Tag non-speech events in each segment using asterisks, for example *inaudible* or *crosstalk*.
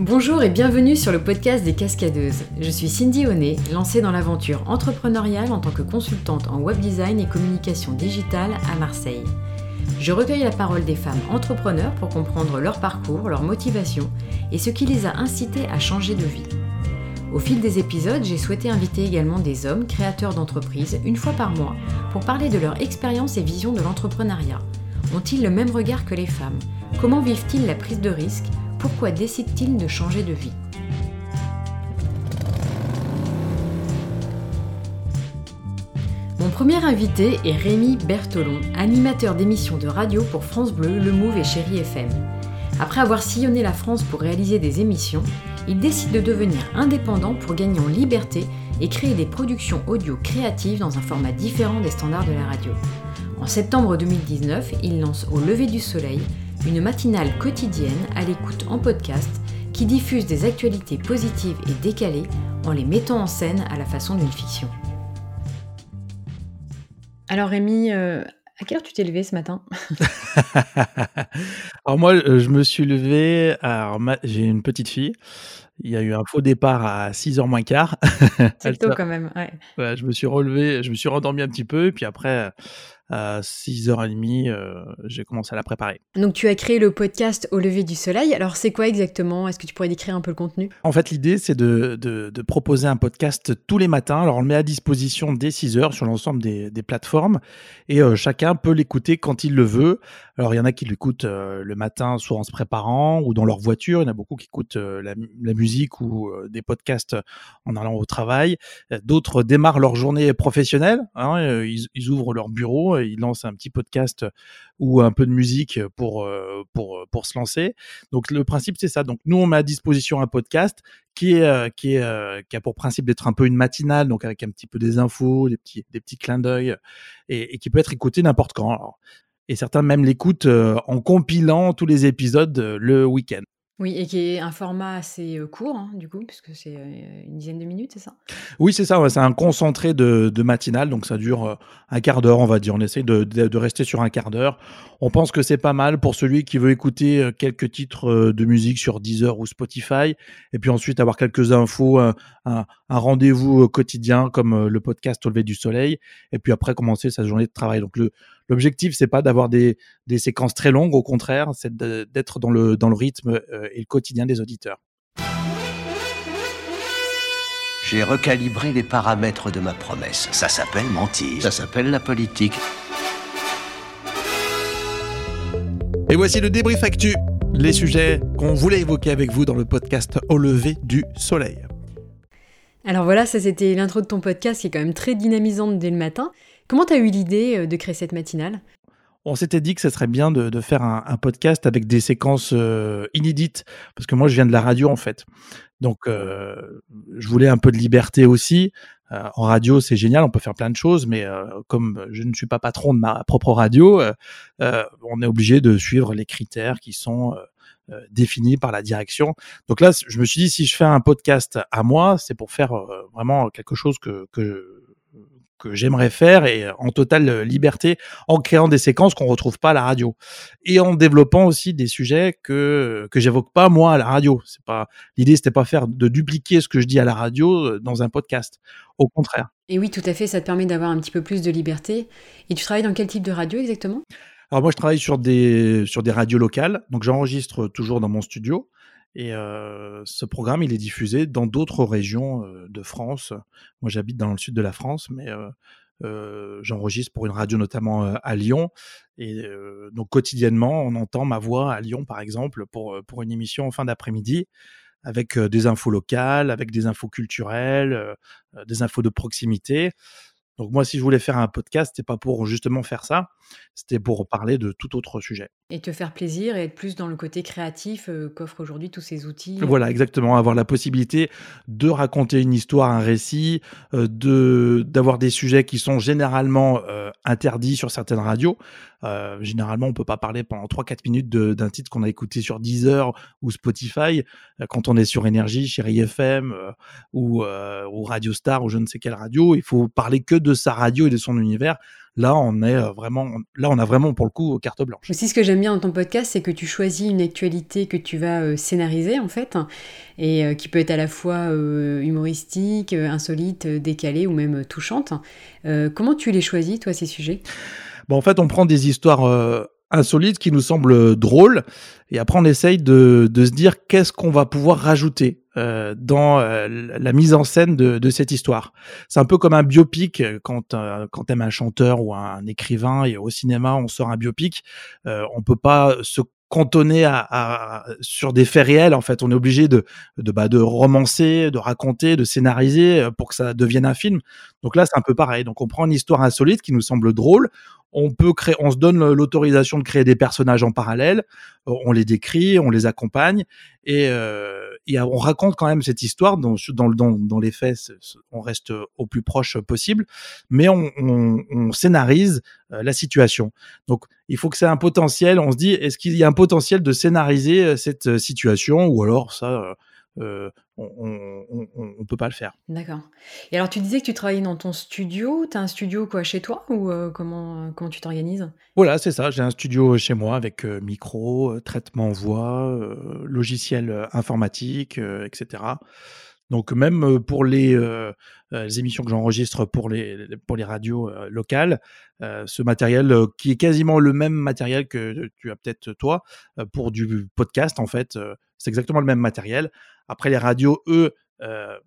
Bonjour et bienvenue sur le podcast des Cascadeuses. Je suis Cindy Honnet, lancée dans l'aventure entrepreneuriale en tant que consultante en web design et communication digitale à Marseille. Je recueille la parole des femmes entrepreneurs pour comprendre leur parcours, leur motivation et ce qui les a incitées à changer de vie. Au fil des épisodes, j'ai souhaité inviter également des hommes créateurs d'entreprises une fois par mois pour parler de leur expérience et vision de l'entrepreneuriat. Ont-ils le même regard que les femmes? Comment vivent-ils la prise de risque? Pourquoi décide-t-il de changer de vie Mon premier invité est Rémi Bertolon, animateur d'émissions de radio pour France Bleu, Le Move et Chéri FM. Après avoir sillonné la France pour réaliser des émissions, il décide de devenir indépendant pour gagner en liberté et créer des productions audio créatives dans un format différent des standards de la radio. En septembre 2019, il lance Au lever du soleil, une matinale quotidienne à l'écoute en podcast qui diffuse des actualités positives et décalées en les mettant en scène à la façon d'une fiction. Alors Rémi, euh, à quelle heure tu t'es levé ce matin? *laughs* Alors moi, euh, je me suis levé, alors j'ai une petite fille, il y a eu un faux départ à 6h moins quart. *laughs* C'est tôt quand même, ouais. Je me suis relevé, je me suis rendormi un petit peu, et puis après, à 6h30, euh, j'ai commencé à la préparer. Donc tu as créé le podcast Au lever du soleil. Alors c'est quoi exactement? Est-ce que tu pourrais décrire un peu le contenu? En fait, l'idée, c'est de, de, proposer un podcast tous les matins. Alors on le met à disposition dès 6h sur l'ensemble des, des, plateformes et euh, chacun peut l'écouter quand il le veut. Alors il y en a qui l'écoutent euh, le matin, soit en se préparant ou dans leur voiture. Il y en a beaucoup qui écoutent la, la, musique ou des podcasts en allant au travail. D'autres démarrent leur journée professionnelle. Hein, ils, ils ouvrent leur bureau il lance un petit podcast ou un peu de musique pour, euh, pour, euh, pour se lancer. Donc le principe, c'est ça. Donc nous, on met à disposition un podcast qui, est, euh, qui, est, qui a pour principe d'être un peu une matinale, donc avec un petit peu des infos, des petits, des petits clins d'œil, et, qui peut être écouté n'importe quand. et certains même l'écoutent en compilant tous les épisodes le week-end. Oui, et qui est un format assez euh, court, hein, du coup, puisque c'est euh, une dizaine de minutes, c'est ça? Oui, c'est ça, c'est un concentré de, de, matinale, donc ça dure euh, un quart d'heure, on va dire. On essaie de, rester sur un quart d'heure. On pense que c'est pas mal pour celui qui veut écouter quelques titres de musique sur Deezer ou Spotify, et puis ensuite avoir quelques infos, rendez-vous quotidien comme le podcast Au lever du soleil, et puis après commencer sa journée de travail. Donc le, L'objectif, c'est pas d'avoir des, des, séquences très longues, au contraire, c'est d'être dans le, dans le rythme euh, et le quotidien des auditeurs. J'ai recalibré les paramètres de ma promesse. Ça s'appelle mentir. Ça s'appelle la politique. Et voici le débrief actu, les sujets qu'on voulait évoquer avec vous dans le podcast Au lever du soleil. Alors voilà, ça c'était l'intro de ton podcast qui est quand même très dynamisante dès le matin. Comment tu as eu l'idée euh, de créer cette matinale? On s'était dit que ce serait bien de, faire un, podcast avec des séquences euh, inédites, parce que moi je viens de la radio en fait. Donc euh, je voulais un peu de liberté aussi. en radio c'est génial, on peut faire plein de choses, mais comme je ne suis pas patron de ma propre radio, on est obligé de suivre les critères qui sont définis par la direction. Donc là, je me suis dit si je fais un podcast à moi, c'est pour faire vraiment quelque chose que, que que j'aimerais faire et euh, en totale euh, liberté en créant des séquences qu'on retrouve pas à la radio et en développant aussi des sujets que que j'évoque pas moi à la radio. C'est pas l'idée, c'était pas faire de dupliquer ce que je dis à la radio euh, dans un podcast. Au contraire. Et oui, tout à fait, ça te permet d'avoir un petit peu plus de liberté. Et tu travailles dans quel type de radio exactement? Alors moi, je travaille sur des sur des radios locales, donc j'enregistre toujours dans mon studio. Et ce programme, il est diffusé dans d'autres régions de France. Moi, j'habite dans le sud de la France, mais j'enregistre pour une radio notamment à Lyon. Et donc quotidiennement, on entend ma voix à Lyon, par exemple, pour, pour une émission en fin d'après-midi, avec des infos locales, avec des infos culturelles, des infos de proximité. Donc moi, si je voulais faire un podcast, c'était pas pour justement faire ça, c'était pour parler de tout autre sujet. Et te faire plaisir et être plus dans le côté créatif euh, qu'offrent aujourd'hui tous ces outils. Voilà, exactement, avoir la possibilité de raconter une histoire, un récit, euh, de d'avoir des sujets qui sont généralement euh, interdits sur certaines radios. généralement, on peut pas parler pendant 3-4 minutes d'un titre qu'on a écouté sur Deezer ou Spotify. quand on est sur Énergie, chez FM ou, ou Radio Star ou je ne sais quelle radio, il faut parler que de de sa radio et de son univers. Là, on est vraiment, là, on a vraiment pour le coup carte blanche. Aussi, ce que j'aime bien dans ton podcast, c'est que tu choisis une actualité que tu vas scénariser en fait, et qui peut être à la fois humoristique, insolite, décalée ou même touchante. comment tu les choisis, toi, ces sujets? Bon, En fait, on prend des histoires insolites qui nous semblent drôles, et après on essaye de, de se dire qu'est-ce qu'on va pouvoir rajouter euh, dans euh, la mise en scène de, de cette histoire. C'est un peu comme un biopic quand euh, quand t'aimes un chanteur ou un, écrivain et au cinéma on sort un biopic, euh, on peut pas se cantonner à, à, sur des faits réels en fait. On est obligé de de bah, de romancer de raconter de scénariser pour que ça devienne un film. Donc là c'est un peu pareil. Donc on prend une histoire insolite qui nous semble drôle on peut créer, on se donne l'autorisation de créer des personnages en parallèle, euh, on les décrit, on les accompagne et, euh, on raconte quand même cette histoire. Dans, dans, les faits, on reste au plus proche possible, mais on, on, scénarise euh, la situation. Donc, il faut que c'est un potentiel. On se dit, est-ce qu'il y a un potentiel de scénariser cette situation ou alors ça euh, on, on, peut pas le faire. D'accord. Et alors, tu disais que tu travaillais dans ton studio. Tu as un studio quoi chez toi ou euh, comment, comment tu t'organises? Voilà, c'est ça. J'ai un studio chez moi avec euh, micro, traitement voix, logiciel informatique, etc. Donc même pour les, les émissions que j'enregistre pour les, pour les radios locales, ce matériel qui est quasiment le même matériel que tu as peut-être toi pour du podcast en fait, c'est exactement le même matériel. Après, les radios, eux, euh,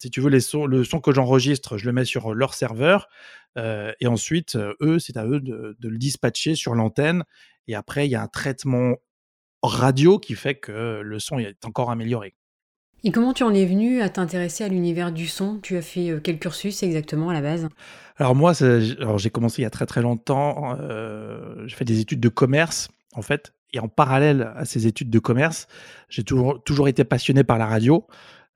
si tu veux, les sons, le son que j'enregistre, je le mets sur leur serveur. Euh, et ensuite, euh, eux, c'est à eux de, le dispatcher sur l'antenne. Et après, il y a un traitement radio qui fait que le son est encore amélioré. Et comment tu en es venu à t'intéresser à l'univers du son? Tu as fait quel cursus exactement à la base? Alors moi, j'ai commencé il y a très très longtemps. j'ai fait des études de commerce en fait et en parallèle à ces études de commerce, j'ai toujours, toujours été passionné par la radio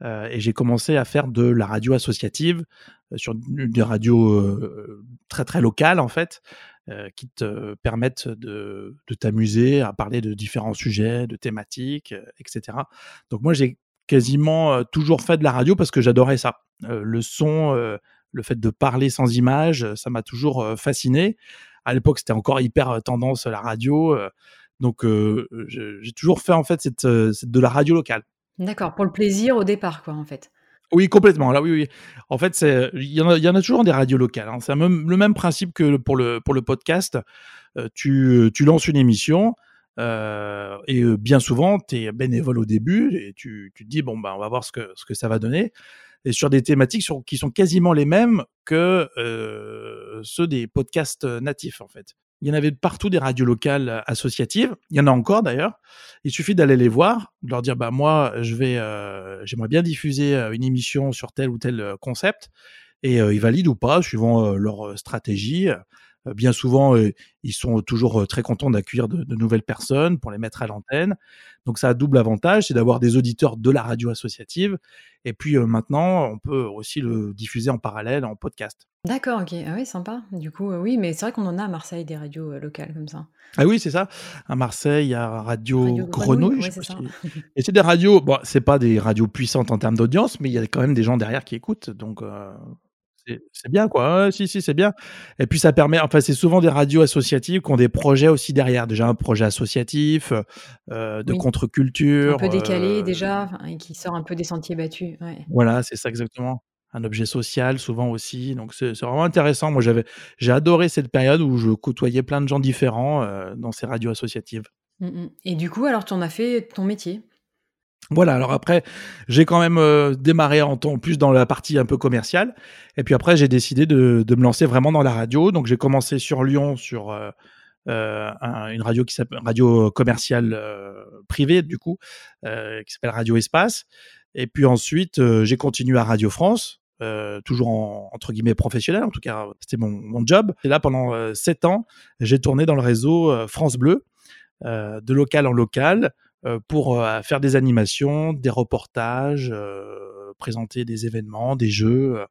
euh, et j'ai commencé à faire de la radio associative euh, sur des radios euh, très très locales en fait, qui te permettent de, de t'amuser à parler de différents sujets, de thématiques, etc. Donc moi j'ai quasiment toujours fait de la radio parce que j'adorais ça. le son, le fait de parler sans image, ça m'a toujours fasciné. À l'époque, c'était encore hyper tendance la radio. Donc, euh, j'ai toujours fait en fait cette, euh, cette, de la radio locale. D'accord, pour le plaisir au départ, quoi, en fait. Oui, complètement. Là, oui, oui. En fait, il y, en a, y en a toujours des radios locales. Hein. C'est le même principe que pour le, pour le podcast. Euh, tu, tu lances une émission euh, et bien souvent, tu es bénévole au début et tu, tu te dis, bon, ben, on va voir ce que, ce que ça va donner. Et sur des thématiques sur, qui sont quasiment les mêmes que euh, ceux des podcasts natifs, en fait. Il y en avait partout des radios locales euh, associatives. Il y en a encore d'ailleurs. Il suffit d'aller les voir, de leur dire bah moi je vais, euh, j'aimerais bien diffuser euh, une émission sur tel ou tel concept et ils valident ou pas suivant leur stratégie. Bien souvent, ils sont toujours très contents d'accueillir de, de, nouvelles personnes pour les mettre à l'antenne. Donc ça a double avantage, c'est d'avoir des auditeurs de la radio associative. Et puis maintenant, on peut aussi le diffuser en parallèle en podcast. D'accord, ok. Ah oui, sympa. Du coup, oui, mais c'est vrai qu'on en a à Marseille des radios locales comme ça. Ah oui, c'est ça. À Marseille, il y a Radio, Grenouille. *laughs* et c'est des radios, bon, c'est pas des radios puissantes en termes d'audience, mais il y a quand même des gens derrière qui écoutent. Donc, c'est bien, quoi. si, si, c'est bien. Et puis, ça permet, enfin, c'est souvent des radios associatives qui ont des projets aussi derrière. Déjà, un projet associatif, euh, de contre-culture. Un peu décalé, euh, déjà, et qui sort un peu des sentiers battus. Ouais. Voilà, c'est ça exactement. Un objet social, souvent aussi. Donc, c'est vraiment intéressant. Moi, j'avais, j'ai adoré cette période où je côtoyais plein de gens différents euh, dans ces radios associatives. Mmh, mmh. Et du coup, alors, tu en as fait ton métier? Voilà, alors après, j'ai quand même euh, démarré en, temps plus dans la partie un peu commerciale. Et puis après, j'ai décidé de, me lancer vraiment dans la radio. Donc j'ai commencé sur Lyon, sur euh, euh un, une radio qui s'appelle radio commerciale privée, du coup, qui s'appelle Radio Espace. Et puis ensuite, j'ai continué à Radio France. toujours en, entre guillemets professionnel, en tout cas c'était mon, job. Et là pendant sept ans, j'ai tourné dans le réseau France Bleu, de local en local, pour euh, faire des animations, des reportages, euh, présenter des événements, des jeux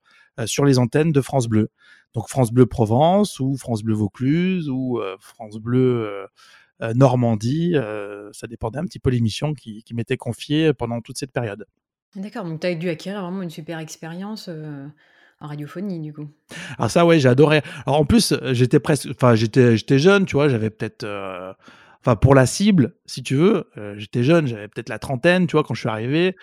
sur les antennes de France Bleu. Donc France Bleu Provence ou France Bleu Vaucluse ou France Bleu Normandie, ça dépendait un petit peu l'émission qui, qui m'était confiée pendant toute cette période. D'accord, donc tu as dû acquérir vraiment une super expérience en radiophonie, du coup. Alors ça, ouais, j'adorais. Alors en plus, j'étais presque, enfin, j'étais, j'étais jeune, tu vois, j'avais peut-être, enfin, pour la cible, si tu veux, j'étais jeune, j'avais peut-être la trentaine, tu vois, quand je suis arrivé.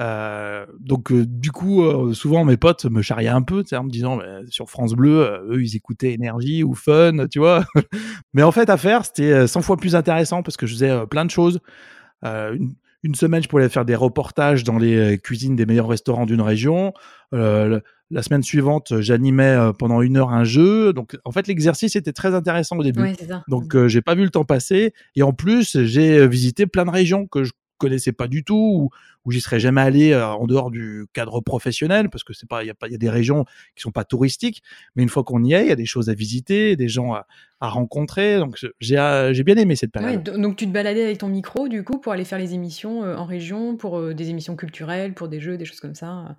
Euh, donc du coup, souvent mes potes me charriaient un peu, en me disant «Bah, sur France Bleu, eux ils écoutaient Énergie ou Fun, tu vois. *laughs* Mais en fait, à faire, c'était 100 fois plus intéressant parce que je faisais plein de choses. Une, semaine, je pouvais faire des reportages dans les cuisines des meilleurs restaurants d'une région. la semaine suivante, j'animais pendant une heure un jeu. Donc, en fait, l'exercice était très intéressant au début. Donc, mmh. j'ai pas vu le temps passer. Et en plus, j'ai visité plein de régions que je connaissais pas du tout ou j'y serais jamais allé en dehors du cadre professionnel parce que c'est pas il y a pas il y a des régions qui sont pas touristiques mais une fois qu'on y est il y a des choses à visiter des gens à, rencontrer donc j'ai j'ai bien aimé cette période donc tu te baladais avec ton micro du coup pour aller faire les émissions en région pour des émissions culturelles pour des jeux des choses comme ça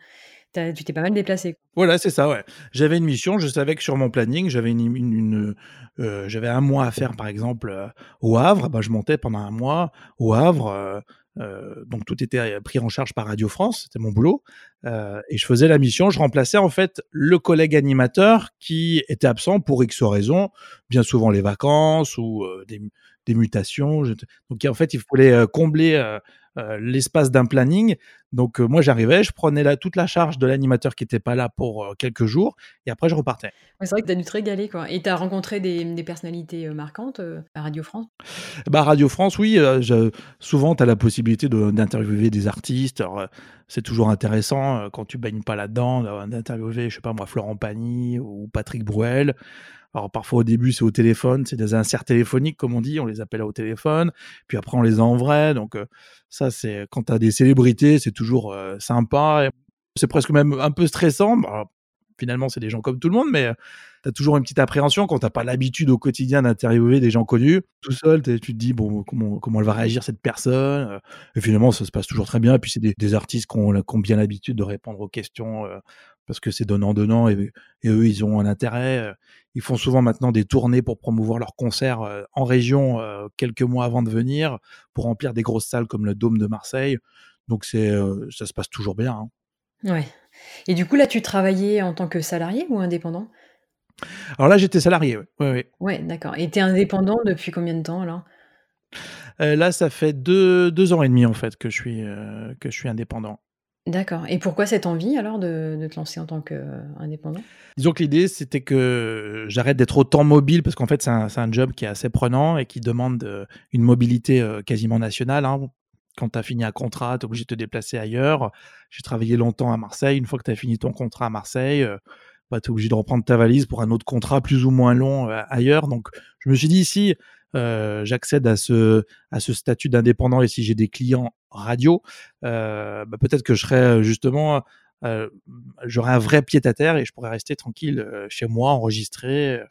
tu t'es pas mal déplacé. Voilà, c'est ça, ouais. J'avais une mission, je savais que sur mon planning, j'avais une, une, j'avais un mois à faire, par exemple, au Havre. Bah, je montais pendant un mois au Havre. Euh, donc tout était pris en charge par Radio France, c'était mon boulot, euh, et je faisais la mission. Je remplaçais en fait le collègue animateur qui était absent pour X raisons, bien souvent les vacances ou euh, des, des, mutations. Donc en fait, il fallait combler euh, l'espace d'un planning. Donc euh, moi j'arrivais, je prenais là toute la charge de l'animateur qui n'était pas là pour euh, quelques jours et après je repartais. c'est vrai que tu as dû te régaler quoi. Et tu as rencontré des, personnalités marquantes à Radio France? Bah, Radio France, oui. souvent tu as la possibilité d'interviewer des artistes. c'est toujours intéressant quand tu baignes pas là-dedans d'interviewer, je sais pas moi, Florent Pagny ou Patrick Bruel. Alors parfois au début c'est au téléphone, c'est des inserts téléphoniques comme on dit, on les appelle au téléphone, puis après on les a en vrai. Donc ça c'est quand tu as des célébrités, c'est toujours sympa. C'est presque même un peu stressant. Bah, finalement c'est des gens comme tout le monde, mais tu as toujours une petite appréhension quand tu pas l'habitude au quotidien d'interviewer des gens connus. Tout seul, tu te dis bon comment comment elle va réagir cette personne. Et finalement ça se passe toujours très bien. Et puis c'est des, artistes qui ont, qui ont bien l'habitude de répondre aux questions parce que c'est donnant-donnant et, eux, ils ont un intérêt. Euh, ils font souvent maintenant des tournées pour promouvoir leurs concerts euh, en région euh, quelques mois avant de venir pour remplir des grosses salles comme le Dôme de Marseille. Donc c'est, ça se passe toujours bien. Hein. Ouais. Et du coup, là, tu travaillais en tant que salarié ou indépendant? Alors là, j'étais salarié, oui. Ouais, ouais. d'accord. Et tu es indépendant depuis combien de temps là Là, ça fait deux, deux, ans et demi en fait que je suis, que je suis indépendant. D'accord et pourquoi cette envie alors de te lancer en tant qu'indépendant? Disons que l'idée, c'était que j'arrête d'être autant mobile parce qu'en fait, c'est un job qui est assez prenant et qui demande, une mobilité, quasiment nationale, hein. Quand tu as fini un contrat, tu es obligé de te déplacer ailleurs. J'ai travaillé longtemps à Marseille. Une fois que tu as fini ton contrat à Marseille, bah, tu es obligé de reprendre ta valise pour un autre contrat plus ou moins long, ailleurs. Donc je me suis dit: «Si, j'accède à ce à ce statut d'indépendant et si j'ai des clients radio, bah, peut-être que je serais justement, j'aurais un vrai pied à terre et je pourrais rester tranquille chez moi, enregistrer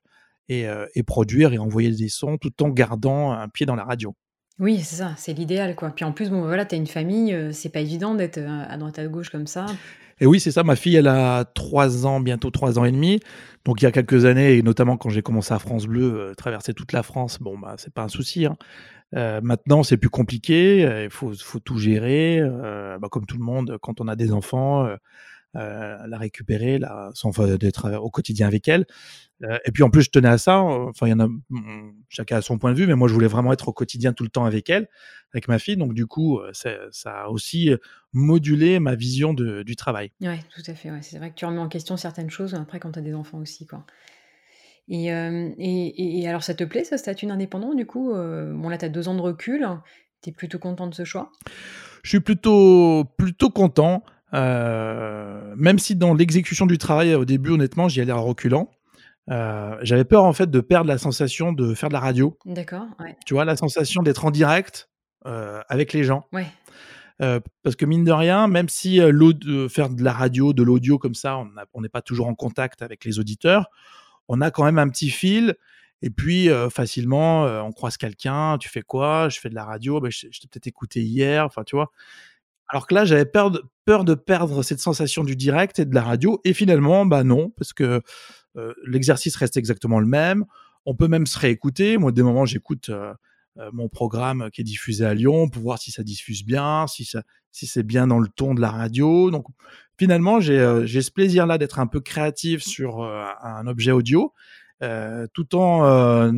et, produire et envoyer des sons tout en gardant un pied dans la radio. Oui, c'est ça, c'est l'idéal quoi. Puis en plus, bon, voilà, tu as une famille, c'est pas évident d'être à droite à gauche comme ça. Et oui, c'est ça. Ma fille, elle a trois ans, bientôt trois ans et demi. Donc il y a quelques années, et notamment quand j'ai commencé à France Bleu, traverser toute la France, bon bah c'est pas un souci. Hein. Euh, maintenant, c'est plus compliqué. Euh, il faut, faut, tout gérer. Euh, bah, comme tout le monde, quand on a des enfants, la récupérer, la, sans d'être au quotidien avec elle. et puis en plus, je tenais à ça. Enfin, il y en a, mmh, chacun a son point de vue, mais moi, je voulais vraiment être au quotidien tout le temps avec elle, avec ma fille. Donc du coup, ça a aussi modulé ma vision de, du travail. Oui, tout à fait. Ouais. C'est vrai que tu remets en question certaines choses après quand tu as des enfants aussi, quoi. Et, et, alors, ça te plaît, ce statut d'indépendant, du coup Bon, là, tu as deux ans de recul. Tu es plutôt content de ce choix? Je suis plutôt, plutôt content. Même si dans l'exécution du travail, au début, honnêtement, j'y allais en reculant. J'avais peur, en fait, de perdre la sensation de faire de la radio. D'accord, ouais. Tu vois, la sensation d'être en direct avec les gens. Ouais. parce que mine de rien, même si faire de la radio, de l'audio comme ça, on n'est pas toujours en contact avec les auditeurs, on a quand même un petit fil. Et puis, facilement, on croise quelqu'un, tu fais quoi? Je fais de la radio, bah, je, t'ai peut-être écouté hier, enfin, tu vois. Alors que là, j'avais peur de, peur de perdre cette sensation du direct et de la radio. Et finalement, bah non, parce que l'exercice reste exactement le même. On peut même se réécouter. Moi, des moments, j'écoute mon programme qui est diffusé à Lyon pour voir si ça diffuse bien, si, ça, si c'est bien dans le ton de la radio. Donc, finalement, j'ai j'ai ce plaisir-là d'être un peu créatif sur un objet audio, tout en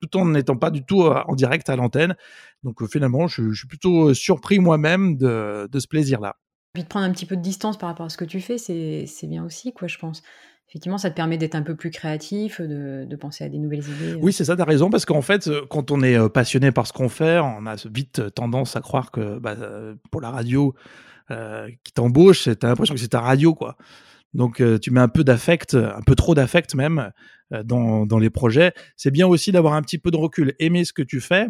tout en n'étant pas du tout en direct à l'antenne. Donc finalement, je, je, suis plutôt surpris moi-même de, de ce plaisir-là. Puis de prendre un petit peu de distance par rapport à ce que tu fais, c'est bien aussi, quoi, je pense effectivement, ça te permet d'être un peu plus créatif, de, de, penser à des nouvelles idées. Oui, c'est ça, tu as raison, parce qu'en fait, quand on est passionné par ce qu'on fait, on a vite tendance à croire que bah, pour la radio euh, qui t'embauche, tu as l'impression que c'est ta radio, quoi. Donc, tu mets un peu d'affect, un peu trop d'affect même, dans, dans, les projets. C'est bien aussi d'avoir un petit peu de recul, aimer ce que tu fais,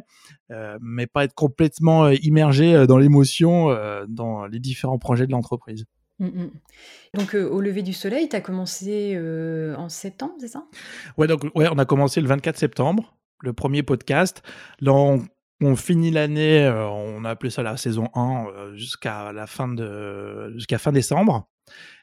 euh, mais pas être complètement immergé dans l'émotion dans les différents projets de l'entreprise. Mmh, mmh. Donc, au lever du soleil, tu as commencé en septembre, c'est ça? Ouais, donc, ouais, on a commencé le 24 septembre, le premier podcast. Là, on, finit l'année, on a appelé ça la saison 1 jusqu'à la fin de jusqu'à fin décembre.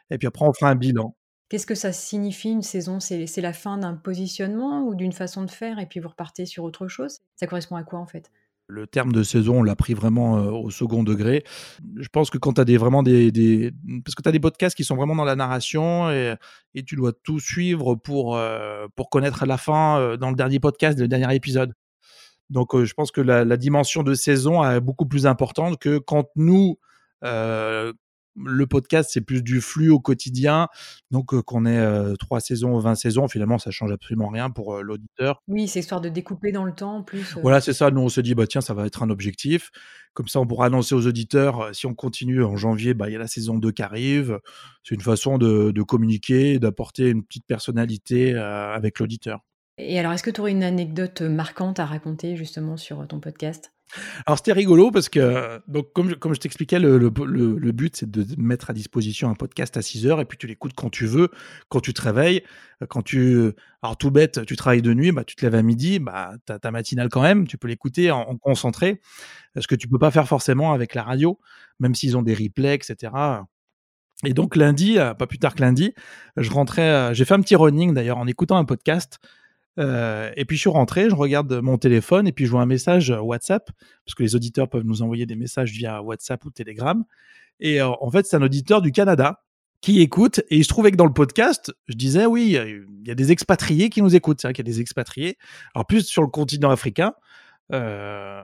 Et puis après, on fera un bilan. Qu'est-ce que ça signifie une saison? C'est la fin d'un positionnement ou d'une façon de faire et puis vous repartez sur autre chose? Ça correspond à quoi en fait? Le terme de saison, on l'a pris vraiment au second degré. Je pense que quand tu as des, vraiment des, Parce que tu as des podcasts qui sont vraiment dans la narration et, et tu dois tout suivre pour, pour connaître la fin dans le dernier podcast, le dernier épisode. Donc je pense que la, la, dimension de saison est beaucoup plus importante que quand nous, le podcast, c'est plus du flux au quotidien. Donc, qu'on ait trois saisons ou 20 saisons, finalement, ça change absolument rien pour l'auditeur. Oui, c'est histoire de découper dans le temps plus. Voilà, c'est ça. Nous, on se dit, bah, tiens, ça va être un objectif. Comme ça, on pourra annoncer aux auditeurs, si on continue en janvier, bah, il y a la saison 2 qui arrive. C'est une façon de, de communiquer, d'apporter une petite personnalité avec l'auditeur. Et alors, est-ce que tu aurais une anecdote marquante à raconter justement sur ton podcast? Alors c'était rigolo parce que, donc, comme, je, comme je t'expliquais, le, le, le, but c'est de mettre à disposition un podcast à 6 heures et puis tu l'écoutes quand tu veux, quand tu te réveilles, quand tu. Alors tout bête, tu travailles de nuit, bah, tu te lèves à midi, bah, tu as ta matinale quand même, tu peux l'écouter en, en, concentré, ce que tu peux pas faire forcément avec la radio, même s'ils ont des replays, etc. Et donc lundi, pas plus tard que lundi, je rentrais, j'ai fait un petit running d'ailleurs en écoutant un podcast. Euh, et puis je suis rentré, je regarde mon téléphone et puis je vois un message WhatsApp, parce que les auditeurs peuvent nous envoyer des messages via WhatsApp ou Telegram. Et euh, en fait, c'est un auditeur du Canada qui écoute. Et il se trouvait que dans le podcast, je disais, oui, il y a des expatriés qui nous écoutent. C'est vrai qu'il y a des expatriés. Alors plus sur le continent africain. Euh,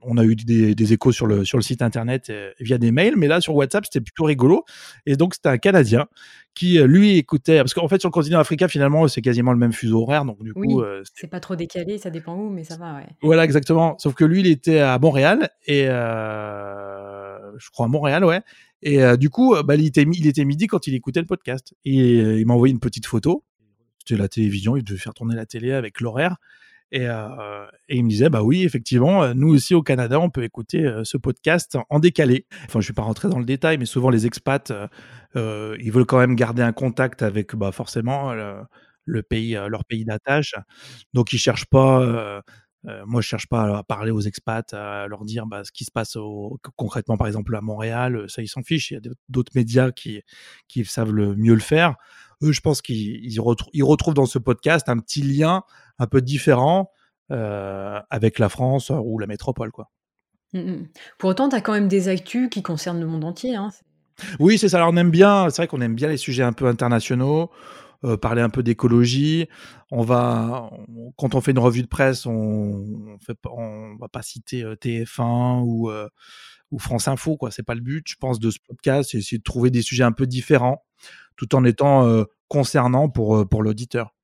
on a eu des, échos sur le, sur le site internet via des mails, mais là sur WhatsApp c'était plutôt rigolo. Et donc c'était un Canadien qui lui écoutait, parce qu'en fait sur le continent africain finalement c'est quasiment le même fuseau horaire, donc du coup c'est pas trop décalé, ça dépend où, mais ça va. Ouais. Voilà exactement. Sauf que lui il était à Montréal et je crois à Montréal ouais. Et du coup bah, il, était, il était midi quand il écoutait le podcast et il m'a envoyé une petite photo. C'était la télévision, il devait faire tourner la télé avec l'horaire. Et, euh, et, il me disait, bah oui, effectivement, euh, nous aussi au Canada, on peut écouter euh, ce podcast en décalé. Enfin, je ne vais pas rentrer dans le détail, mais souvent les expats, ils veulent quand même garder un contact avec, bah, forcément, le, pays, leur pays d'attache. Donc, ils cherchent pas. moi, je cherche pas à parler aux expats, à leur dire bah, ce qui se passe concrètement, par exemple, à Montréal. Ça, ils s'en fichent. Il y a d'autres médias qui, qui savent le mieux le faire eux, je pense qu'ils retrouvent dans ce podcast un petit lien un peu différent euh, avec la France ou la métropole. Quoi. Mmh, mmh. Pour autant, tu as quand même des actus qui concernent le monde entier. Hein. Oui, c'est ça. Alors, on aime bien, c'est vrai qu'on aime bien les sujets un peu internationaux. Euh, parler un peu d'écologie. On va, quand on fait une revue de presse, on, on, va pas citer euh, TF1 ou, ou France Info, quoi. C'est pas le but, je pense, de ce podcast. C'est essayer de trouver des sujets un peu différents tout en étant concernant pour, pour l'auditeur.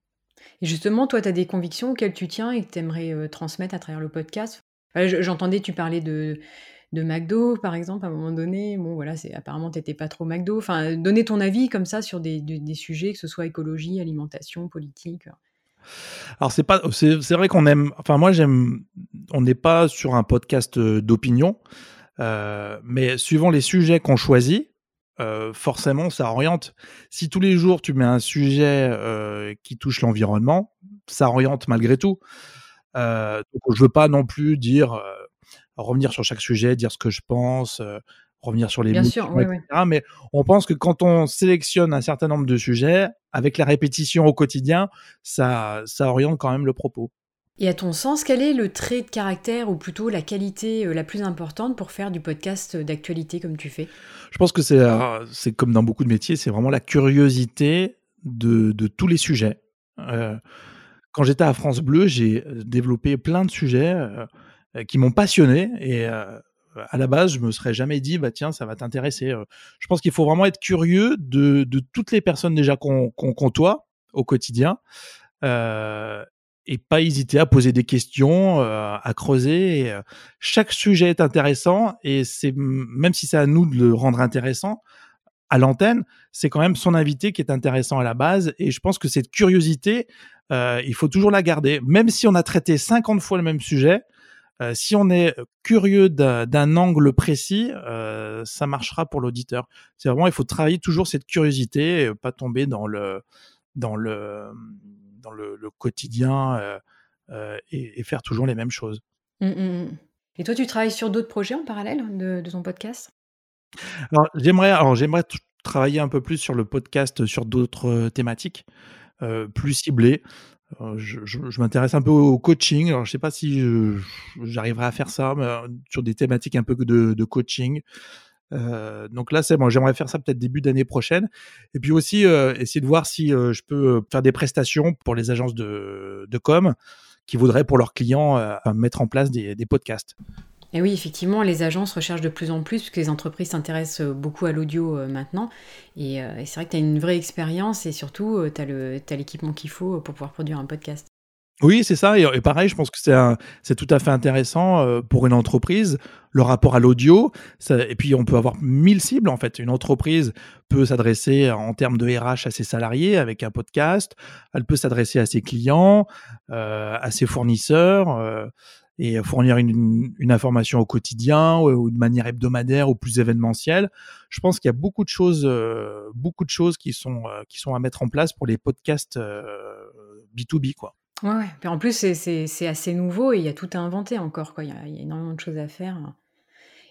Et justement, toi, tu as des convictions auxquelles tu tiens et que tu aimerais transmettre à travers le podcast? J'entendais, tu parlais de, de McDo, par exemple, à un moment donné. Bon, voilà, c'est apparemment, tu n'étais pas trop McDo. Enfin, donner ton avis comme ça sur des, des, sujets, que ce soit écologie, alimentation, politique. Alors c'est pas, c'est vrai qu'on aime. Enfin moi j'aime. On n'est pas sur un podcast d'opinion, mais suivant les sujets qu'on choisit, euh, forcément, ça oriente. Si tous les jours tu mets un sujet euh, qui touche l'environnement, ça oriente malgré tout. Euh, donc, je veux pas non plus dire euh, revenir sur chaque sujet, dire ce que je pense, revenir sur les Bien sûr, etc. Mais on pense que quand on sélectionne un certain nombre de sujets, avec la répétition au quotidien, ça, ça oriente quand même le propos. Et à ton sens, quel est le trait de caractère ou plutôt la qualité la plus importante pour faire du podcast d'actualité comme tu fais? Je pense que c'est, comme dans beaucoup de métiers, c'est vraiment la curiosité de, tous les sujets. quand j'étais à France Bleu, j'ai développé plein de sujets qui m'ont passionné et à la base, je me serais jamais dit, bah tiens, ça va t'intéresser. Je pense qu'il faut vraiment être curieux de, toutes les personnes déjà qu'on côtoie au quotidien euh, et pas hésiter à poser des questions, euh, à creuser. chaque sujet est intéressant et c'est même si c'est à nous de le rendre intéressant à l'antenne, c'est quand même son invité qui est intéressant à la base. Et je pense que cette curiosité, euh, il faut toujours la garder, même si on a traité 50 fois le même sujet. Euh, si on est curieux d'un angle précis, euh, ça marchera pour l'auditeur. C'est vraiment, il faut travailler toujours cette curiosité, et pas tomber dans le dans le dans le, quotidien euh, et, faire toujours les mêmes choses. Mmh, mmh, mmh. Et toi, tu travailles sur d'autres projets en parallèle de, de ton podcast? Alors j'aimerais, alors j'aimerais travailler un peu plus sur le podcast sur d'autres thématiques. plus ciblées je, m'intéresse un peu au coaching. Alors, je sais pas si j'arriverai à faire ça, mais sur des thématiques un peu de, de coaching. Euh, donc là, c'est bon. J'aimerais faire ça peut-être début d'année prochaine. Et puis aussi essayer de voir si je peux faire des prestations pour les agences de, de com qui voudraient pour leurs clients mettre en place des, des podcasts. Et oui, effectivement, les agences recherchent de plus en plus, puisque les entreprises s'intéressent euh, beaucoup à l'audio euh, maintenant. Euh, et, c'est vrai que tu as une vraie expérience et surtout, tu as l'équipement qu'il faut pour pouvoir produire un podcast. Oui, c'est ça. Et, pareil, je pense que c'est tout à fait intéressant pour une entreprise, le rapport à l'audio. Et puis, on peut avoir mille cibles, en fait. Une entreprise peut s'adresser en termes de RH à ses salariés avec un podcast. Elle peut s'adresser à ses clients, à ses fournisseurs et fournir une, une, information au quotidien ou, de manière hebdomadaire ou plus événementielle. Je pense qu'il y a beaucoup de choses, euh, beaucoup de choses qui sont euh, qui sont à mettre en place pour les podcasts B2B euh, quoi. Ouais, en plus c'est assez nouveau et il y a tout à inventer encore quoi. Il y a, énormément de choses à faire.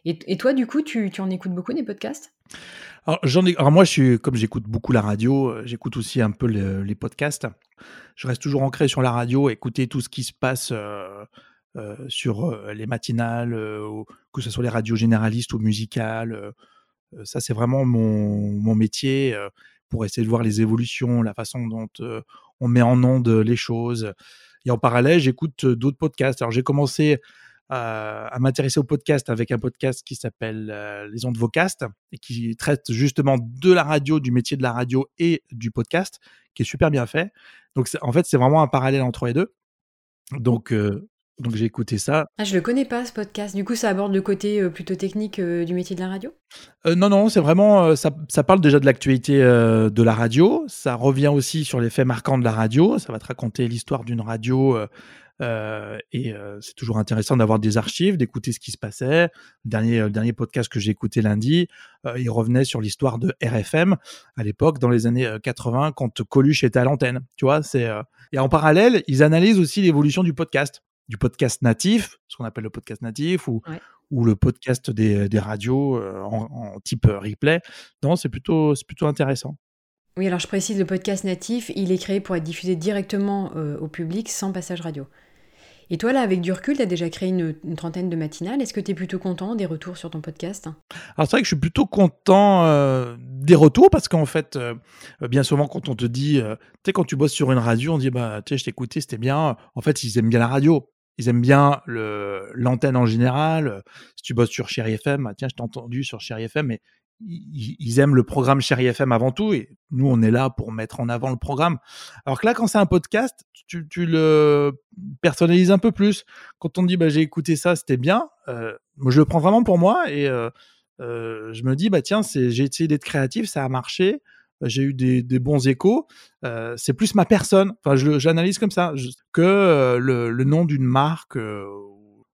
Et, toi du coup tu, en écoutes beaucoup des podcasts? Alors, moi, comme j'écoute beaucoup la radio, j'écoute aussi un peu les podcasts. Je reste toujours ancré sur la radio, écouter tout ce qui se passe euh, euh, sur euh, les matinales, euh, que ce soit les radios généralistes ou musicales. ça, c'est vraiment mon, mon métier pour essayer de voir les évolutions, la façon dont on met en onde les choses. Et en parallèle, j'écoute d'autres podcasts. Alors, j'ai commencé à, m'intéresser au podcast avec un podcast qui s'appelle Les Ondes Vocast et qui traite justement de la radio, du métier de la radio et du podcast, qui est super bien fait. Donc, en fait, c'est vraiment un parallèle entre les deux. Donc, donc j'ai écouté ça. Ah, je le connais pas ce podcast. Du coup, ça aborde le côté euh, plutôt technique euh, du métier de la radio? Euh, Non, non, c'est vraiment. ça, ça, parle déjà de l'actualité de la radio. Ça revient aussi sur les faits marquants de la radio. Ça va te raconter l'histoire d'une radio. et c'est toujours intéressant d'avoir des archives, d'écouter ce qui se passait. Le dernier, le dernier podcast que j'ai écouté lundi, il revenait sur l'histoire de RFM à l'époque, dans les années 80, quand Coluche était à l'antenne. Tu vois, c'est. Et en parallèle, ils analysent aussi l'évolution du podcast du podcast natif, ce qu'on appelle le podcast natif, ou, ou le podcast des, des radios euh, en, type euh, replay. Non, c'est plutôt, plutôt intéressant. Oui, alors je précise, le podcast natif, il est créé pour être diffusé directement euh, au public sans passage radio. Et toi, là, avec du recul, tu as déjà créé une, trentaine de matinales. Est-ce que tu es plutôt content des retours sur ton podcast? Alors, c'est vrai que je suis plutôt content des retours parce qu'en fait, bien souvent, quand on te dit, tu sais, quand tu bosses sur une radio, on dit, bah, tu sais, je t'ai écouté, c'était bien. En fait, ils aiment bien la radio ils aiment bien l'antenne en général. Si tu bosses sur Chéri FM, bah, tiens, je t'ai entendu sur Chéri FM, mais ils, aiment le programme Chéri FM avant tout, et nous, on est là pour mettre en avant le programme. Alors que là, quand c'est un podcast, tu, le personnalises un peu plus. Quand on dit, bah, j'ai écouté ça, c'était bien, euh, je le prends vraiment pour moi, et euh, euh, je me dis, bah, tiens, j'ai essayé d'être créatif, ça a marché j'ai eu des, bons échos. Euh, c'est plus ma personne. Enfin, j'analyse comme ça que euh, le, nom d'une marque euh,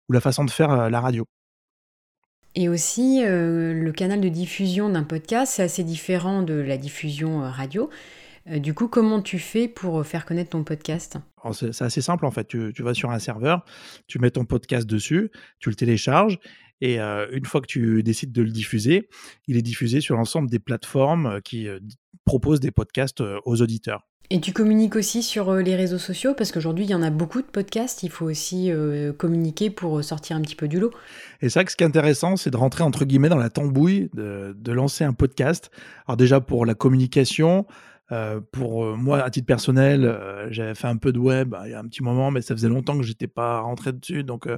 ou la façon de faire la radio. Et aussi, le canal de diffusion d'un podcast, c'est assez différent de la diffusion radio. du coup, comment tu fais pour faire connaître ton podcast? C'est assez simple en fait. Tu, tu, vas sur un serveur, tu mets ton podcast dessus, tu le télécharges Et une fois que tu décides de le diffuser, il est diffusé sur l'ensemble des plateformes qui proposent des podcasts aux auditeurs. Et tu communiques aussi sur les réseaux sociaux? Parce qu'aujourd'hui il y en a beaucoup de podcasts, il faut aussi communiquer pour sortir un petit peu du lot. Et c'est vrai que ce qui est intéressant, c'est de rentrer entre guillemets dans la tambouille, de, de lancer un podcast. Alors déjà pour la communication, euh, pour moi, à titre personnel, j'avais fait un peu de web bah, il y a un petit moment, mais ça faisait longtemps que j'étais pas rentré dessus. Donc,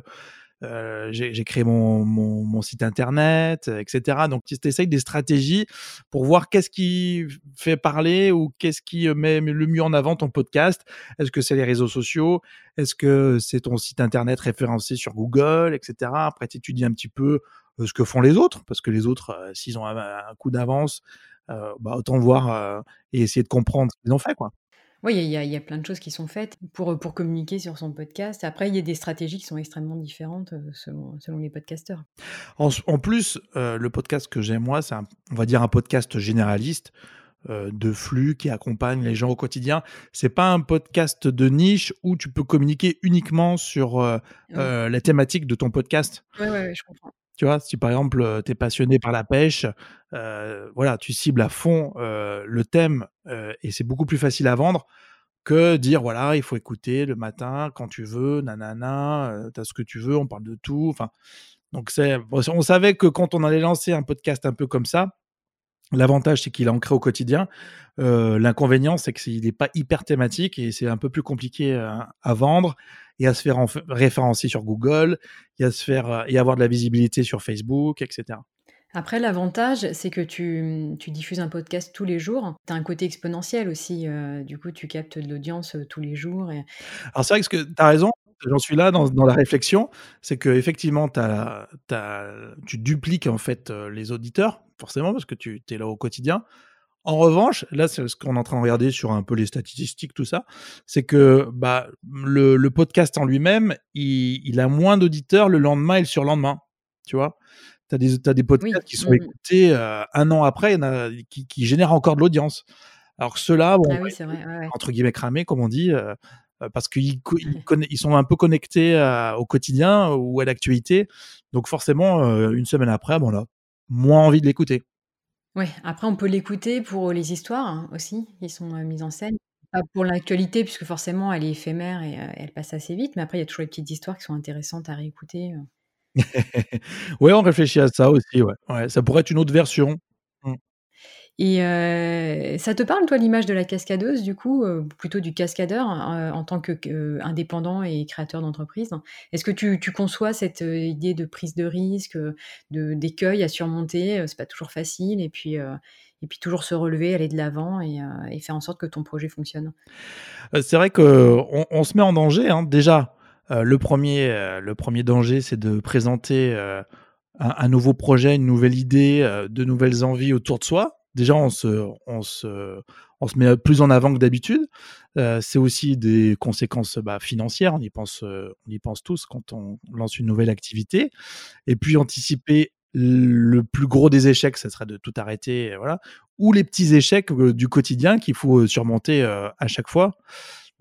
j'ai créé mon, mon, site internet, etc. Donc, tu essayes des stratégies pour voir qu'est-ce qui fait parler ou qu'est-ce qui met le mieux en avant ton podcast. Est-ce que c'est les réseaux sociaux? Est-ce que c'est ton site internet référencé sur Google, etc. Après, tu étudies un petit peu ce que font les autres, parce que les autres, s'ils ont un coup d'avance, euh, bah, autant voir euh, et essayer de comprendre ce qu'ils ont fait, quoi. Oui, il y, a plein de choses qui sont faites pour, pour communiquer sur son podcast. Après, il y a des stratégies qui sont extrêmement différentes euh, selon, selon les podcasteurs. En, plus, le podcast que j'ai moi, c'est, on va dire, un podcast généraliste de flux qui accompagne les gens au quotidien. C'est pas un podcast de niche où tu peux communiquer uniquement sur la thématique de ton podcast. Oui, ouais, ouais, je comprends. Tu vois, si par exemple, tu es passionné par la pêche, voilà, tu cibles à fond le thème et c'est beaucoup plus facile à vendre que dire voilà, il faut écouter le matin quand tu veux, nanana, tu as ce que tu veux, on parle de tout. Enfin, donc c'est, on savait que quand on allait lancer un podcast un peu comme ça, L'avantage, c'est qu'il est ancré au quotidien. L'inconvénient, c'est qu'il n'est pas hyper thématique et c'est un peu plus compliqué à vendre et à se faire référencer sur Google, et à se faire euh, et avoir de la visibilité sur Facebook, etc. Après, l'avantage, c'est que tu, tu, diffuses un podcast tous les jours. Tu as un côté exponentiel aussi. Euh, du coup, tu captes de l'audience euh, tous les jours. Et... Alors, c'est vrai que tu as raison. J'en suis là dans, dans, la réflexion. C'est que effectivement, tu dupliques en fait les auditeurs, forcément, parce que tu es là au quotidien. En revanche, là, c'est ce qu'on est en train de regarder sur un peu les statistiques, tout ça, c'est que bah, le, podcast en lui-même, il, a moins d'auditeurs le lendemain et le surlendemain. Tu vois Tu as des, as des podcasts qui sont mmh écoutés euh, un an après, y en a, qui, génèrent encore de l'audience. Alors ceux-là, bon, ah entre guillemets cramés, comme on dit, euh, euh, parce qu'ils *laughs* ils, sont un peu connectés au quotidien ou à l'actualité. Donc forcément, une semaine après, bon, on a moins envie de l'écouter. Ouais, après on peut l'écouter pour, les histoires, hein, aussi, qui sont, mises en scène. Pas pour l'actualité puisque forcément elle est éphémère et elle passe assez vite, mais après il y a toujours les petites histoires qui sont intéressantes à réécouter, *laughs* Ouais, on réfléchit à ça aussi, ouais. Ouais, ça pourrait être une autre version. Mmh. Et ça te parle, toi, l'image de la cascadeuse, du coup, plutôt du cascadeur, en tant qu'indépendant et créateur d'entreprise? Est-ce que tu tu conçois cette, idée de prise de risque, de d'écueil à surmonter? c'est pas toujours facile et puis, et puis toujours se relever, aller de l'avant et et faire en sorte que ton projet fonctionne? c'est vrai qu'on on se met en danger, hein. Déjà, le premier le premier danger, c'est de présenter, un nouveau projet, une nouvelle idée, de nouvelles envies autour de soi déjà on se, on se, on se met plus en avant que d'habitude. Euh, c'est aussi des conséquences bah, financières. On y pense, euh, on y pense tous quand on lance une nouvelle activité. Et puis anticiper le plus gros des échecs, ça serait de tout arrêter, voilà. Ou les petits échecs euh, du quotidien qu'il faut surmonter à chaque fois.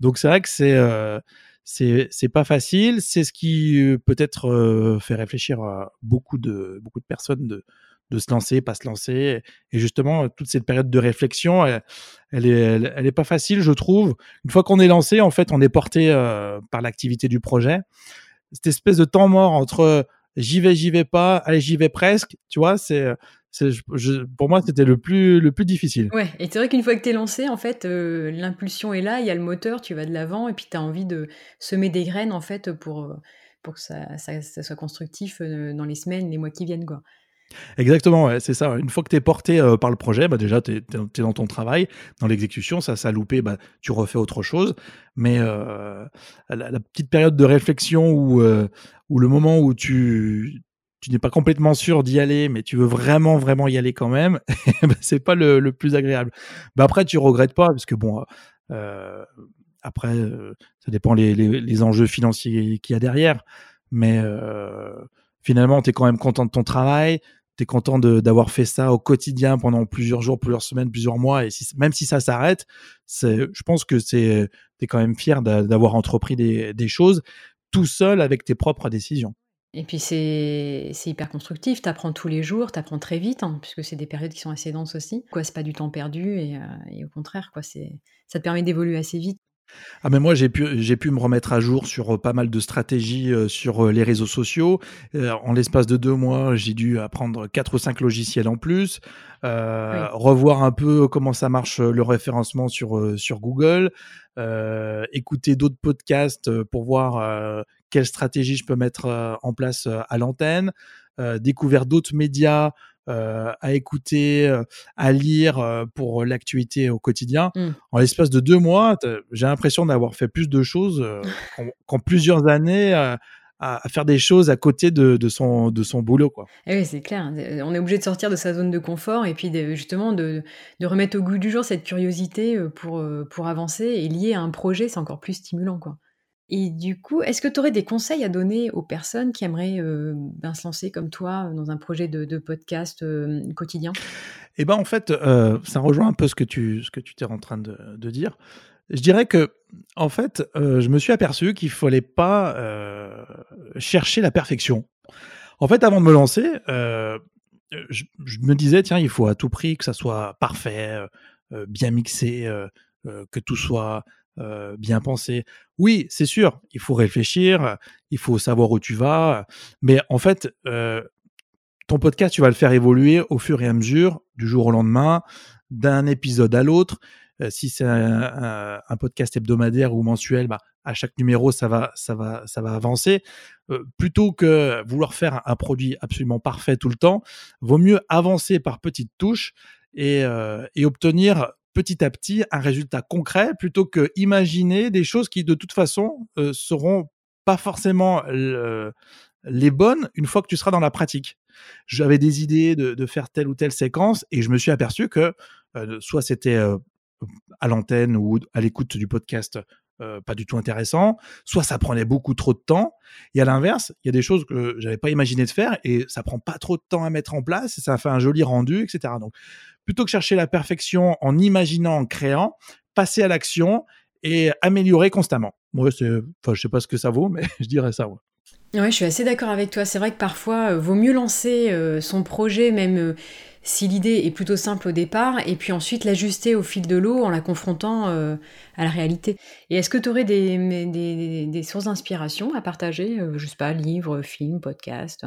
Donc c'est vrai que c'est c'est pas facile. C'est ce qui peut-être fait réfléchir à beaucoup de beaucoup de personnes de de se lancer, pas se lancer. Et justement, toute cette période de réflexion, elle, elle est, elle, est pas facile, je trouve. Une fois qu'on est lancé, en fait, on est porté euh, par l'activité du projet. Cette espèce de temps mort entre j'y vais, j'y vais pas, allez, j'y vais presque, tu vois, c'est. pour moi, c'était le plus, le plus difficile. Ouais, et c'est vrai qu'une fois que tu es lancé, en fait, euh, l'impulsion est là, il y a le moteur, tu vas de l'avant, et puis tu as envie de semer des graines, en fait, pour, pour que ça, ça, ça soit constructif euh, dans les semaines, les mois qui viennent, quoi. Exactement, c'est ça. Une fois que tu es porté euh, par le projet, bah déjà, tu es, dans ton travail, dans l'exécution, ça s'est loupé, bah, tu refais autre chose. Mais euh, la, petite période de réflexion où, euh, le moment où tu, tu n'es pas complètement sûr d'y aller, mais tu veux vraiment, vraiment y aller quand même, bah, *laughs* c'est pas le, plus agréable. Bah, après, tu regrettes pas, parce que bon, après, ça dépend les, les enjeux financiers qu'il y a derrière. Mais finalement, tu es quand même content de ton travail, tu es content d'avoir fait ça au quotidien pendant plusieurs jours, plusieurs semaines, plusieurs mois, et même si ça s'arrête, je pense que tu es quand même fier d'avoir entrepris des, choses tout seul avec tes propres décisions. Et puis c'est hyper constructif, tu apprends tous les jours, tu apprends très vite, hein, puisque c'est des périodes qui sont assez denses aussi. Quoi, c'est pas du temps perdu et, et au contraire, ça te permet d'évoluer assez vite. Ah mais moi j'ai pu j'ai pu me remettre à jour sur euh, pas mal de stratégies euh, sur euh, les réseaux sociaux. en l'espace de deux mois, j'ai dû apprendre quatre ou cinq logiciels en plus, revoir un peu comment ça marche le référencement sur sur Google, écouter d'autres podcasts pour voir quelle stratégie je peux mettre en place à l'antenne, découvrir d'autres médias euh, à écouter, euh, à lire euh, pour l'actualité au quotidien. Mmh. En l'espace de deux mois, j'ai l'impression d'avoir fait plus de choses *laughs* qu'en plusieurs années. À, faire des choses à côté de, son, de son boulot. Quoi. Eh oui, c'est clair. On est obligé de sortir de sa zone de confort et puis justement de, de, remettre au goût du jour cette curiosité pour, pour avancer et lié à un projet, c'est encore plus stimulant. Quoi. Et du coup, est-ce que tu aurais des conseils à donner aux personnes qui aimeraient ben, se lancer comme toi dans un projet de, podcast quotidien? Eh ben en fait, ça rejoint un peu ce que tu ce que tu t'es en train de, dire. Je dirais que en fait, je me suis aperçu qu'il fallait pas chercher la perfection. En fait, avant de me lancer, je, me disais tiens, il faut à tout prix que ça soit parfait, bien mixé, que tout soit bien pensé. Oui, c'est sûr, il faut réfléchir, il faut savoir où tu vas, mais en fait, ton podcast, tu vas le faire évoluer au fur et à mesure, du jour au lendemain, d'un épisode à l'autre. Si c'est un, podcast hebdomadaire ou mensuel, bah, à chaque numéro, ça va, ça va, ça va avancer. plutôt que vouloir faire un produit absolument parfait tout le temps, vaut mieux avancer par petites touches et obtenir petit à petit un résultat concret plutôt que imaginer des choses qui de toute façon euh, seront pas forcément les bonnes une fois que tu seras dans la pratique. J'avais des idées de, faire telle ou telle séquence et je me suis aperçu que euh, soit c'était euh, à l'antenne ou à l'écoute du podcast pas du tout intéressant, soit ça prenait beaucoup trop de temps. Et à l'inverse, il y a des choses que j'avais pas imaginé de faire et ça prend pas trop de temps à mettre en place et ça fait un joli rendu, etc. Donc plutôt que chercher la perfection en imaginant, en créant, passer à l'action et améliorer constamment. Moi, je enfin, je sais pas ce que ça vaut, *laughs* mais je dirais ça. Ouais. Ouais, je suis assez d'accord avec toi. C'est vrai que parfois, euh, vaut mieux lancer euh, son projet, même euh, si l'idée est plutôt simple au départ, et puis ensuite l'ajuster au fil de l'eau en la confrontant à la réalité. Et est-ce que tu aurais des, des, des, sources d'inspiration à partager Je sais pas, livres, films, podcasts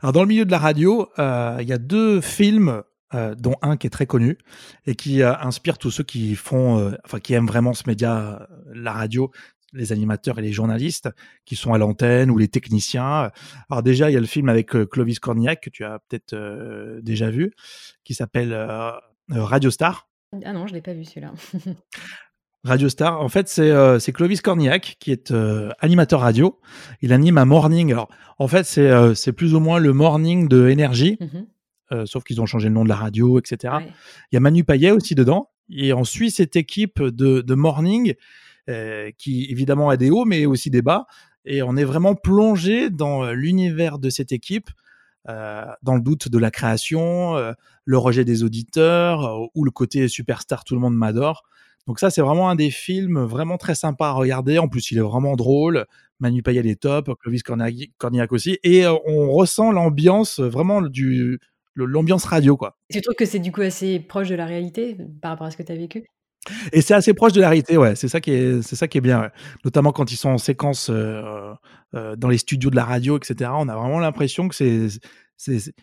Alors, dans le milieu de la radio, il y a deux films euh, dont un qui est très connu et qui euh, inspire tous ceux qui font, euh, enfin qui aiment vraiment ce média, la radio, les animateurs et les journalistes qui sont à l'antenne ou les techniciens. Alors déjà, il y a le film avec Clovis Cornillac que tu as peut-être déjà vu, qui s'appelle Radio Star. Ah non, je l'ai pas vu celui-là. *laughs* Radio Star, en fait, c'est Clovis Cornillac qui est animateur radio. Il anime un morning. Alors, en fait, c'est plus ou moins le morning de énergie. Mmh euh, sauf qu'ils ont changé le nom de la radio, etc. Il y a Manu Payet aussi dedans. Et on suit cette équipe de, morning euh, qui évidemment a des hauts mais aussi des bas. Et on est vraiment plongé dans l'univers de cette équipe, euh, dans le doute de la création, le rejet des auditeurs ou le côté superstar, tout le monde m'adore. Donc ça, c'est vraiment un des films vraiment très sympa à regarder. En plus, il est vraiment drôle. Manu Payet est top, Clovis Cornillac aussi. Et on ressent l'ambiance vraiment du, l'ambiance radio, quoi. Tu trouves que c'est du coup assez proche de la réalité par rapport à ce que tu as vécu? Et c'est assez proche de la réalité, ouais. C'est ça qui est, c'est ça qui est bien, notamment quand ils sont en séquence euh, euh, dans les studios de la radio, etc. On a vraiment l'impression que c'est, c'est,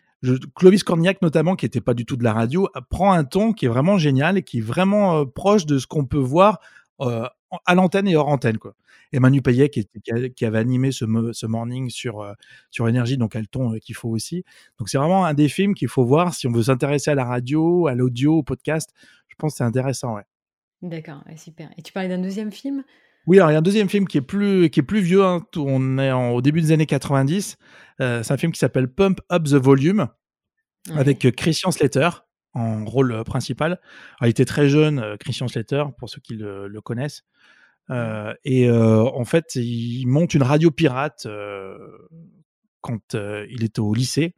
Clovis Cornillac notamment, qui était pas du tout de la radio, prend un ton qui est vraiment génial et qui est vraiment euh, proche de ce qu'on peut voir à l'antenne et hors antenne, quoi. Et Manu Payet qui, qui, avait animé ce, ce morning sur, euh, sur énergie, donc à le ton euh, qu'il faut aussi. Donc c'est vraiment un des films qu'il faut voir si on veut s'intéresser à la radio, à l'audio, au podcast. Je pense que c'est intéressant, ouais. D'accord, super. Et tu parlais d'un deuxième film? Oui, alors il y a un deuxième film qui est plus, qui est plus vieux. Hein. On est au début des années 90. Euh, c'est un film qui s'appelle Pump Up the Volume avec Christian Slater en rôle principal. il était très jeune, Christian Slater, pour ceux qui le, le connaissent. Euh, et euh, en fait, il monte une radio pirate euh, quand il était au lycée.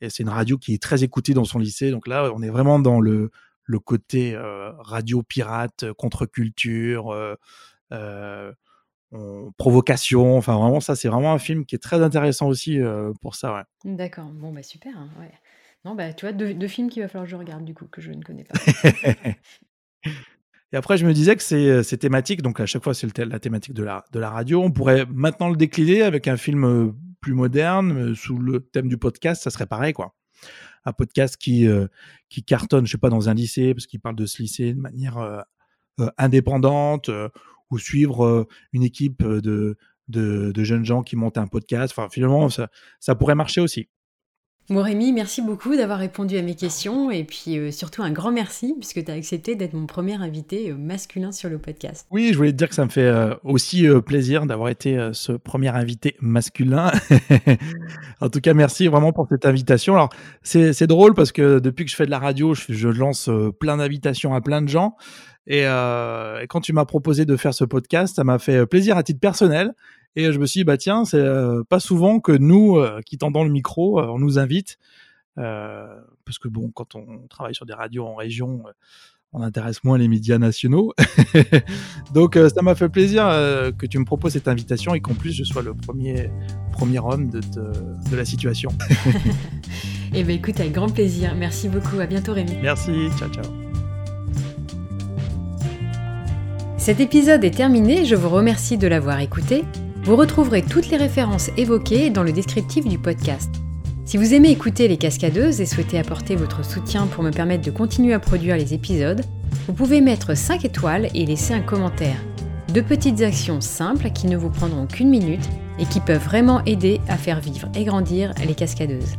Et c'est une radio qui est très écoutée dans son lycée. Donc là, on est vraiment dans le, le côté radio pirate, contre-culture. provocation. Enfin, vraiment, ça, c'est vraiment un film qui est très intéressant aussi pour ça. Ouais. D'accord. Bon, bah super. Hein, ouais. Non, bah tu vois, deux, deux films qu'il va falloir que je regarde du coup, que je ne connais pas. *laughs* Et après, je me disais que ces, ces thématiques, donc à chaque fois, c'est la thématique de la, de la radio, on pourrait maintenant le décliner avec un film plus moderne, sous le thème du podcast, ça serait pareil, quoi. Un podcast qui, qui cartonne, je sais pas, dans un lycée, parce qu'il parle de ce lycée de manière indépendante, ou suivre une équipe de, de, de, jeunes gens qui montent un podcast. Enfin, finalement, ça, ça pourrait marcher aussi. Bon Rémi, merci beaucoup d'avoir répondu à mes questions et puis euh, surtout un grand merci puisque tu as accepté d'être mon premier invité euh, masculin sur le podcast. Oui, je voulais te dire que ça me fait euh, aussi plaisir d'avoir été ce premier invité masculin. *laughs* en tout cas, merci vraiment pour cette invitation. Alors, c'est drôle parce que depuis que je fais de la radio, je, je lance plein d'invitations à plein de gens. Et, et quand tu m'as proposé de faire ce podcast, ça m'a fait plaisir à titre personnel. Et je me suis dit, bah tiens, c'est euh, pas souvent que nous, euh, qui tendons le micro, euh, on nous invite. parce que bon, quand on travaille sur des radios en région, on intéresse moins les médias nationaux. *laughs* Donc ça m'a fait plaisir que tu me proposes cette invitation et qu'en plus je sois le premier, premier homme de, de, la situation. *laughs* eh bien écoute, avec grand plaisir. Merci beaucoup. À bientôt Rémi. Merci. Ciao, ciao. Cet épisode est terminé. Je vous remercie de l'avoir écouté. Vous retrouverez toutes les références évoquées dans le descriptif du podcast. Si vous aimez écouter les cascadeuses et souhaitez apporter votre soutien pour me permettre de continuer à produire les épisodes, vous pouvez mettre 5 étoiles et laisser un commentaire. Deux petites actions simples qui ne vous prendront qu'une minute et qui peuvent vraiment aider à faire vivre et grandir les cascadeuses.